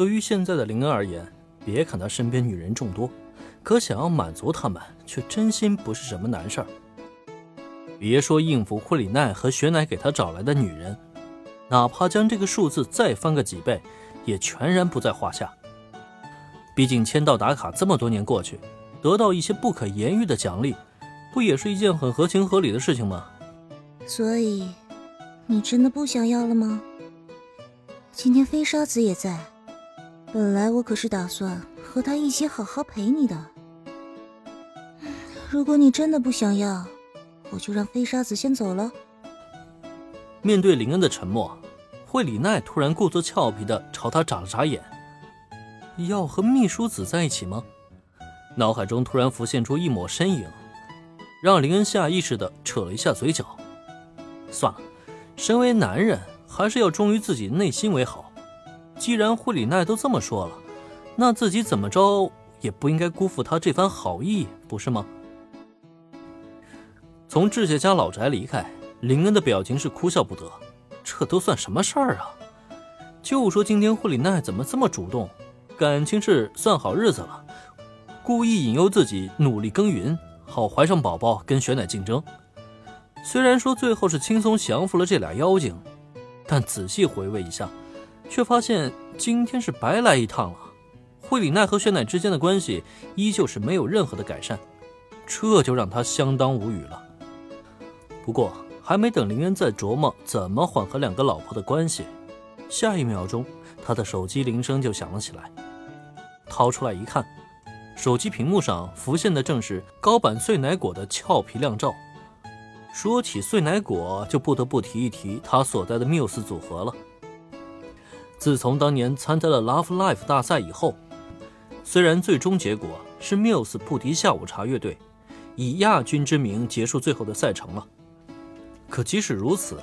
对于现在的林恩而言，别看他身边女人众多，可想要满足他们，却真心不是什么难事儿。别说应付库里奈和雪乃给他找来的女人，哪怕将这个数字再翻个几倍，也全然不在话下。毕竟签到打卡这么多年过去，得到一些不可言喻的奖励，不也是一件很合情合理的事情吗？所以，你真的不想要了吗？今天飞沙子也在，本来我可是打算和他一起好好陪你的。如果你真的不想要，我就让飞沙子先走了。面对林恩的沉默，惠里奈突然故作俏皮的朝他眨了眨眼。要和秘书子在一起吗？脑海中突然浮现出一抹身影，让林恩下意识的扯了一下嘴角。算了，身为男人，还是要忠于自己内心为好。既然惠里奈都这么说了，那自己怎么着也不应该辜负他这番好意，不是吗？从志谢家老宅离开，林恩的表情是哭笑不得。这都算什么事儿啊？就说今天惠里奈怎么这么主动？感情是算好日子了，故意引诱自己努力耕耘，好怀上宝宝跟雪乃竞争。虽然说最后是轻松降服了这俩妖精，但仔细回味一下，却发现今天是白来一趟了。惠里奈和雪乃之间的关系依旧是没有任何的改善，这就让他相当无语了。不过还没等林恩再琢磨怎么缓和两个老婆的关系，下一秒钟他的手机铃声就响了起来。掏出来一看，手机屏幕上浮现的正是高坂碎奶果的俏皮靓照。说起碎奶果，就不得不提一提他所在的缪斯组合了。自从当年参加了 Love Life 大赛以后，虽然最终结果是缪斯不敌下午茶乐队，以亚军之名结束最后的赛程了，可即使如此，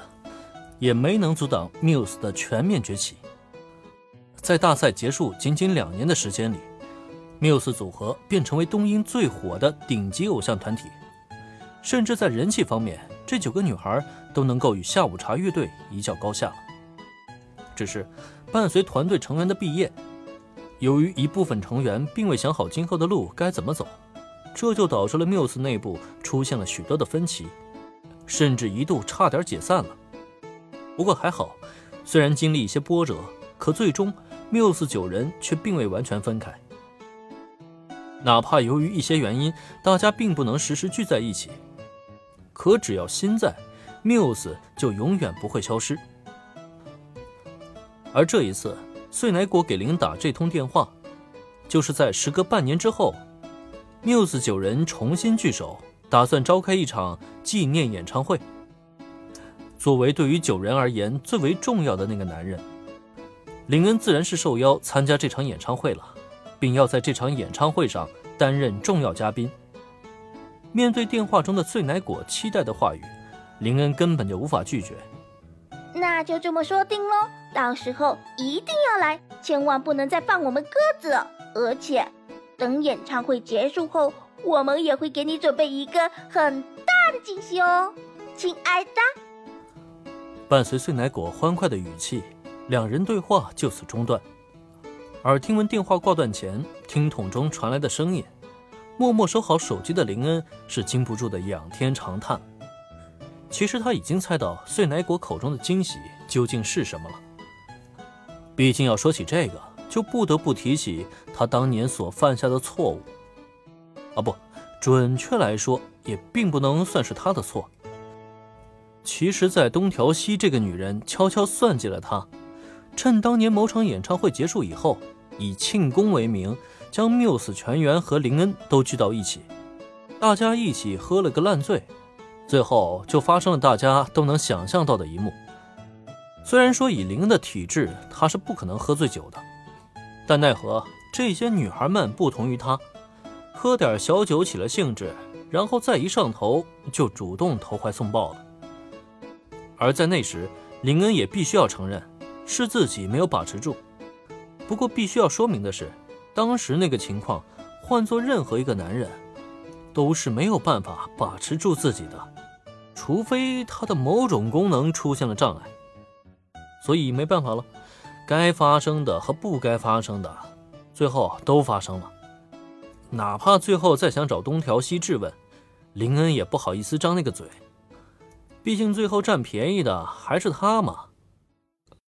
也没能阻挡缪斯的全面崛起。在大赛结束仅仅两年的时间里，缪斯组合便成为东英最火的顶级偶像团体，甚至在人气方面，这九个女孩都能够与下午茶乐队一较高下了。只是伴随团队成员的毕业，由于一部分成员并未想好今后的路该怎么走，这就导致了缪斯内部出现了许多的分歧，甚至一度差点解散了。不过还好，虽然经历一些波折，可最终。缪斯九人却并未完全分开，哪怕由于一些原因，大家并不能时时聚在一起，可只要心在，缪斯就永远不会消失。而这一次，碎奶果给林打这通电话，就是在时隔半年之后，缪斯九人重新聚首，打算召开一场纪念演唱会。作为对于九人而言最为重要的那个男人。林恩自然是受邀参加这场演唱会了，并要在这场演唱会上担任重要嘉宾。面对电话中的碎奶果期待的话语，林恩根本就无法拒绝。那就这么说定喽，到时候一定要来，千万不能再放我们鸽子。而且，等演唱会结束后，我们也会给你准备一个很大的惊喜哦，亲爱的。伴随碎奶果欢快的语气。两人对话就此中断，而听闻电话挂断前，听筒中传来的声音，默默收好手机的林恩是禁不住的仰天长叹。其实他已经猜到碎奶果口中的惊喜究竟是什么了。毕竟要说起这个，就不得不提起他当年所犯下的错误。啊，不，准确来说，也并不能算是他的错。其实，在东条西这个女人悄悄算计了他。趁当年某场演唱会结束以后，以庆功为名，将缪斯全员和林恩都聚到一起，大家一起喝了个烂醉，最后就发生了大家都能想象到的一幕。虽然说以林恩的体质，他是不可能喝醉酒的，但奈何这些女孩们不同于他，喝点小酒起了兴致，然后再一上头就主动投怀送抱了。而在那时，林恩也必须要承认。是自己没有把持住，不过必须要说明的是，当时那个情况，换做任何一个男人，都是没有办法把持住自己的，除非他的某种功能出现了障碍。所以没办法了，该发生的和不该发生的，最后都发生了。哪怕最后再想找东条西质问，林恩也不好意思张那个嘴。毕竟最后占便宜的还是他嘛。